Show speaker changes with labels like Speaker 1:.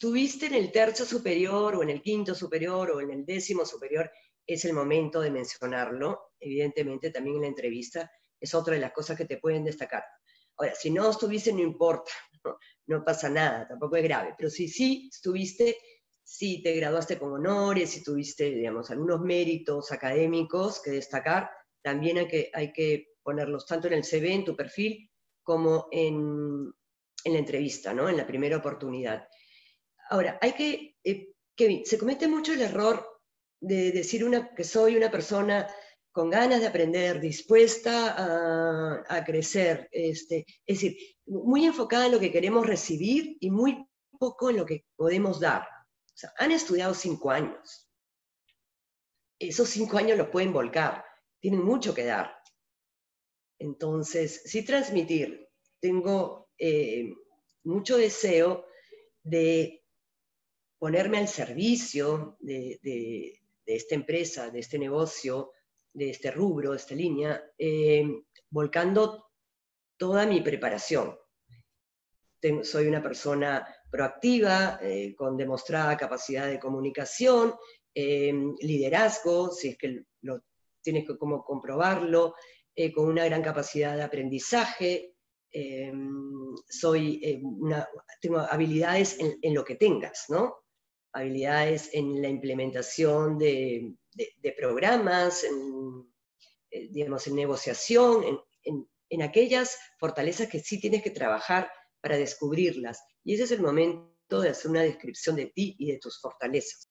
Speaker 1: estuviste en el tercio superior o en el quinto superior o en el décimo superior, es el momento de mencionarlo. Evidentemente, también en la entrevista es otra de las cosas que te pueden destacar. Ahora, si no estuviste, no importa, no, pasa nada, tampoco es grave, pero si sí estuviste, si te graduaste con honores, si tuviste, digamos, algunos méritos académicos que destacar, también hay que, ponerlos tanto en el CV, en tu perfil, como en, en la entrevista, ¿no? En la primera oportunidad. Ahora, hay que, eh, Kevin, se comete mucho el error de decir una, que soy una persona con ganas de aprender, dispuesta a, crecer, este, es decir, muy enfocada en lo que queremos recibir y muy poco en lo que podemos dar. Han estudiado cinco años. Esos cinco años los pueden volcar, tienen mucho que dar. Entonces, sí transmitir, tengo eh, mucho deseo de ponerme al servicio de, esta empresa, de este negocio, de este rubro, de esta línea, eh, volcando toda mi preparación. soy una persona proactiva, eh, con demostrada capacidad de comunicación, eh, liderazgo, si es que tienes que como comprobarlo, con una gran capacidad de aprendizaje, soy tengo habilidades en, en, lo que tengas, ¿no? Habilidades en la implementación de, programas, en, eh, digamos, en negociación, en, aquellas fortalezas que sí tienes que trabajar para descubrirlas. Y ese es el momento de hacer una descripción de ti y de tus fortalezas.